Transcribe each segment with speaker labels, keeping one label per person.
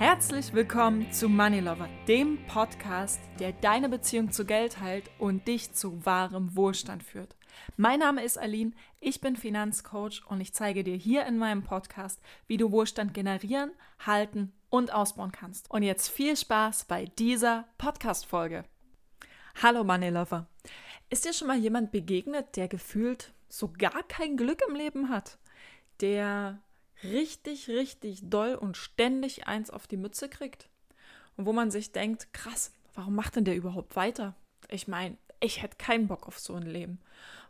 Speaker 1: Herzlich willkommen zu Money Lover, dem Podcast, der deine Beziehung zu Geld heilt und dich zu wahrem Wohlstand führt. Mein Name ist Aline, ich bin Finanzcoach und ich zeige dir hier in meinem Podcast, wie du Wohlstand generieren, halten und ausbauen kannst. Und jetzt viel Spaß bei dieser Podcast-Folge. Hallo Money Lover. Ist dir schon mal jemand begegnet, der gefühlt so gar kein Glück im Leben hat? Der richtig, richtig doll und ständig eins auf die Mütze kriegt. Und wo man sich denkt, krass, warum macht denn der überhaupt weiter? Ich meine, ich hätte keinen Bock auf so ein Leben.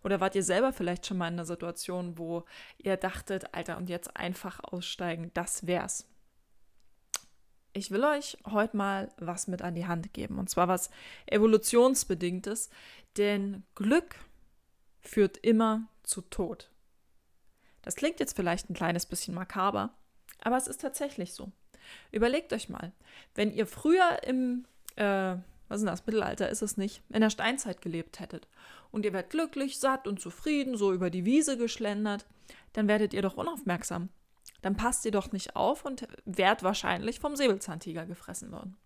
Speaker 1: Oder wart ihr selber vielleicht schon mal in einer Situation, wo ihr dachtet, Alter, und jetzt einfach aussteigen, das wär's. Ich will euch heute mal was mit an die Hand geben, und zwar was evolutionsbedingtes, denn Glück führt immer zu Tod. Das klingt jetzt vielleicht ein kleines bisschen makaber, aber es ist tatsächlich so. Überlegt euch mal, wenn ihr früher im, äh, was ist das, Mittelalter ist es nicht, in der Steinzeit gelebt hättet und ihr werdet glücklich, satt und zufrieden, so über die Wiese geschlendert, dann werdet ihr doch unaufmerksam. Dann passt ihr doch nicht auf und werdet wahrscheinlich vom Säbelzahntiger gefressen worden.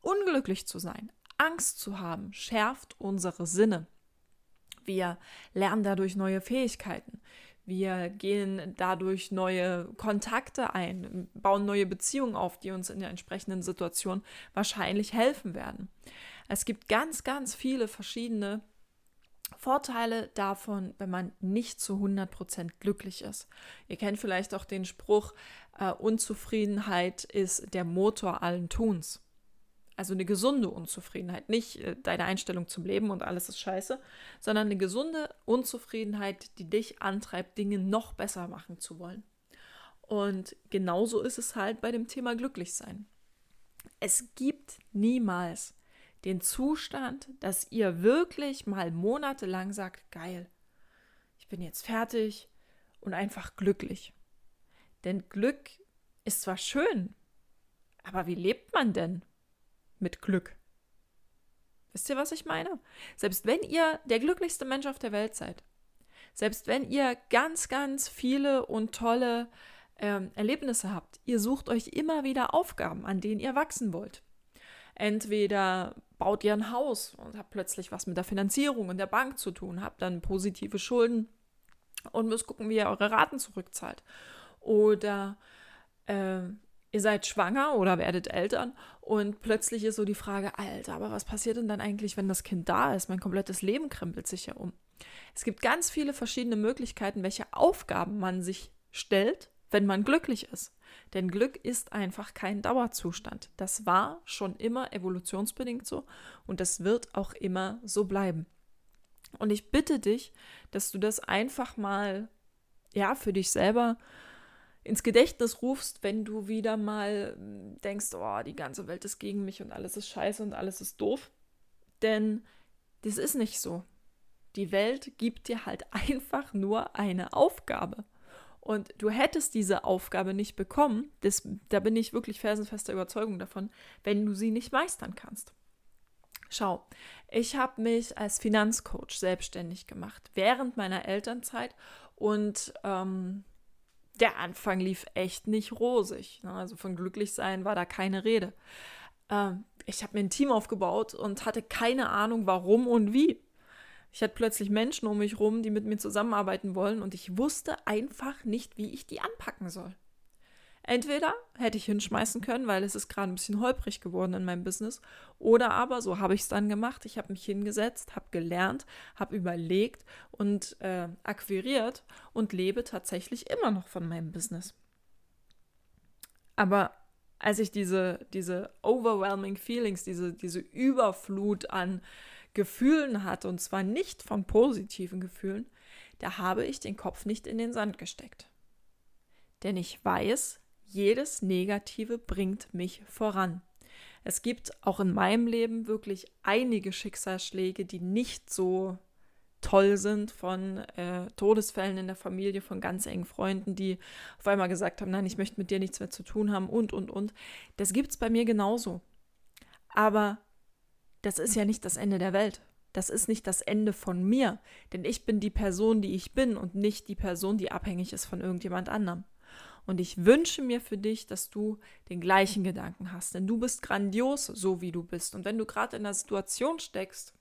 Speaker 1: Unglücklich zu sein, Angst zu haben, schärft unsere Sinne. Wir lernen dadurch neue Fähigkeiten. Wir gehen dadurch neue Kontakte ein, bauen neue Beziehungen auf, die uns in der entsprechenden Situation wahrscheinlich helfen werden. Es gibt ganz, ganz viele verschiedene Vorteile davon, wenn man nicht zu 100% glücklich ist. Ihr kennt vielleicht auch den Spruch, äh, Unzufriedenheit ist der Motor allen Tuns also eine gesunde Unzufriedenheit, nicht äh, deine Einstellung zum Leben und alles ist scheiße, sondern eine gesunde Unzufriedenheit, die dich antreibt, Dinge noch besser machen zu wollen. Und genauso ist es halt bei dem Thema Glücklichsein. Es gibt niemals den Zustand, dass ihr wirklich mal monatelang sagt, geil, ich bin jetzt fertig und einfach glücklich. Denn Glück ist zwar schön, aber wie lebt man denn? Mit Glück. Wisst ihr, was ich meine? Selbst wenn ihr der glücklichste Mensch auf der Welt seid, selbst wenn ihr ganz, ganz viele und tolle ähm, Erlebnisse habt, ihr sucht euch immer wieder Aufgaben, an denen ihr wachsen wollt. Entweder baut ihr ein Haus und habt plötzlich was mit der Finanzierung und der Bank zu tun, habt dann positive Schulden und müsst gucken, wie ihr eure Raten zurückzahlt. Oder äh, ihr seid schwanger oder werdet Eltern und plötzlich ist so die Frage, Alter, aber was passiert denn dann eigentlich, wenn das Kind da ist? Mein komplettes Leben krempelt sich ja um. Es gibt ganz viele verschiedene Möglichkeiten, welche Aufgaben man sich stellt, wenn man glücklich ist. Denn Glück ist einfach kein Dauerzustand. Das war schon immer evolutionsbedingt so und das wird auch immer so bleiben. Und ich bitte dich, dass du das einfach mal ja für dich selber ins Gedächtnis rufst, wenn du wieder mal hm, denkst, oh, die ganze Welt ist gegen mich und alles ist scheiße und alles ist doof. Denn das ist nicht so. Die Welt gibt dir halt einfach nur eine Aufgabe. Und du hättest diese Aufgabe nicht bekommen, das, da bin ich wirklich felsenfester Überzeugung davon, wenn du sie nicht meistern kannst. Schau, ich habe mich als Finanzcoach selbstständig gemacht während meiner Elternzeit und ähm, der Anfang lief echt nicht rosig. Ne? Also von glücklich sein war da keine Rede. Ähm, ich habe mir ein Team aufgebaut und hatte keine Ahnung, warum und wie. Ich hatte plötzlich Menschen um mich rum, die mit mir zusammenarbeiten wollen und ich wusste einfach nicht, wie ich die anpacken soll. Entweder hätte ich hinschmeißen können, weil es ist gerade ein bisschen holprig geworden in meinem Business, oder aber, so habe ich es dann gemacht, ich habe mich hingesetzt, habe gelernt, habe überlegt und äh, akquiriert und lebe tatsächlich immer noch von meinem Business. Aber als ich diese, diese overwhelming feelings, diese, diese Überflut an Gefühlen hatte, und zwar nicht von positiven Gefühlen, da habe ich den Kopf nicht in den Sand gesteckt. Denn ich weiß, jedes Negative bringt mich voran. Es gibt auch in meinem Leben wirklich einige Schicksalsschläge, die nicht so toll sind von äh, Todesfällen in der Familie, von ganz engen Freunden, die auf einmal gesagt haben, nein, ich möchte mit dir nichts mehr zu tun haben und, und, und. Das gibt es bei mir genauso. Aber das ist ja nicht das Ende der Welt. Das ist nicht das Ende von mir, denn ich bin die Person, die ich bin und nicht die Person, die abhängig ist von irgendjemand anderem. Und ich wünsche mir für dich, dass du den gleichen Gedanken hast, denn du bist grandios, so wie du bist. Und wenn du gerade in einer Situation steckst,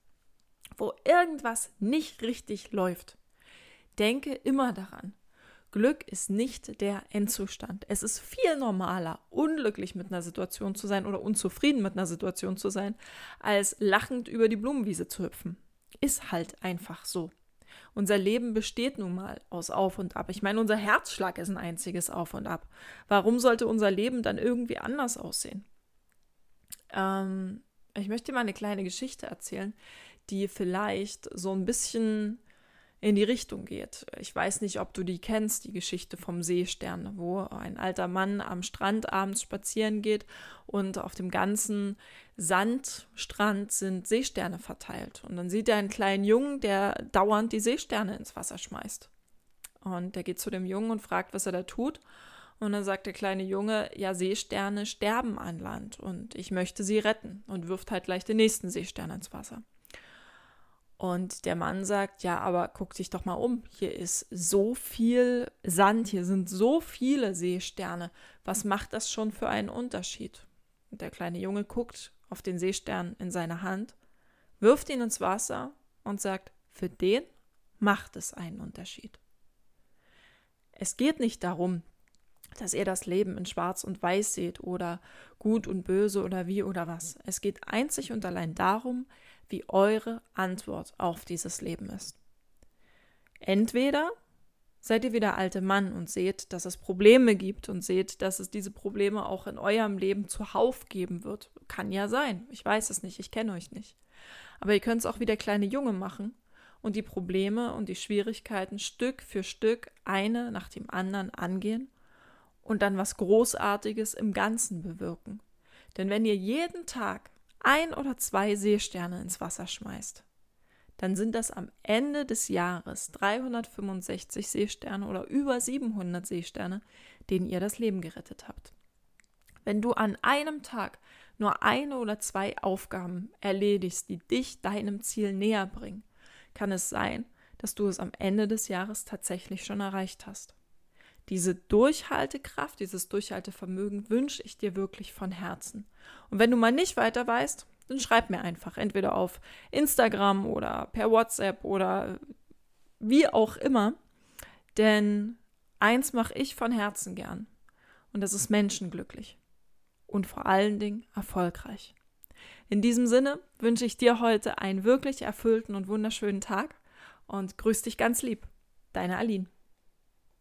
Speaker 1: wo irgendwas nicht richtig läuft, denke immer daran. Glück ist nicht der Endzustand. Es ist viel normaler, unglücklich mit einer Situation zu sein oder unzufrieden mit einer Situation zu sein, als lachend über die Blumenwiese zu hüpfen. Ist halt einfach so. Unser Leben besteht nun mal aus Auf und Ab. Ich meine, unser Herzschlag ist ein einziges Auf und Ab. Warum sollte unser Leben dann irgendwie anders aussehen? Ähm, ich möchte mal eine kleine Geschichte erzählen, die vielleicht so ein bisschen in die Richtung geht. Ich weiß nicht, ob du die kennst, die Geschichte vom Seestern, wo ein alter Mann am Strand abends spazieren geht und auf dem ganzen Sandstrand sind Seesterne verteilt. Und dann sieht er einen kleinen Jungen, der dauernd die Seesterne ins Wasser schmeißt. Und der geht zu dem Jungen und fragt, was er da tut. Und dann sagt der kleine Junge, ja, Seesterne sterben an Land und ich möchte sie retten und wirft halt gleich den nächsten Seestern ins Wasser. Und der Mann sagt, ja, aber guck dich doch mal um. Hier ist so viel Sand, hier sind so viele Seesterne. Was macht das schon für einen Unterschied? Und der kleine Junge guckt auf den Seestern in seiner Hand, wirft ihn ins Wasser und sagt, für den macht es einen Unterschied. Es geht nicht darum, dass ihr das Leben in Schwarz und Weiß seht oder gut und böse oder wie oder was. Es geht einzig und allein darum, wie eure Antwort auf dieses Leben ist. Entweder seid ihr wie der alte Mann und seht, dass es Probleme gibt und seht, dass es diese Probleme auch in eurem Leben zuhauf geben wird. Kann ja sein. Ich weiß es nicht. Ich kenne euch nicht. Aber ihr könnt es auch wie der kleine Junge machen und die Probleme und die Schwierigkeiten Stück für Stück eine nach dem anderen angehen und dann was Großartiges im Ganzen bewirken. Denn wenn ihr jeden Tag ein oder zwei Seesterne ins Wasser schmeißt, dann sind das am Ende des Jahres 365 Seesterne oder über 700 Seesterne, denen ihr das Leben gerettet habt. Wenn du an einem Tag nur eine oder zwei Aufgaben erledigst, die dich deinem Ziel näher bringen, kann es sein, dass du es am Ende des Jahres tatsächlich schon erreicht hast. Diese Durchhaltekraft, dieses Durchhaltevermögen wünsche ich dir wirklich von Herzen. Und wenn du mal nicht weiter weißt, dann schreib mir einfach, entweder auf Instagram oder per WhatsApp oder wie auch immer. Denn eins mache ich von Herzen gern. Und das ist menschenglücklich. Und vor allen Dingen erfolgreich. In diesem Sinne wünsche ich dir heute einen wirklich erfüllten und wunderschönen Tag und grüß dich ganz lieb. Deine Aline.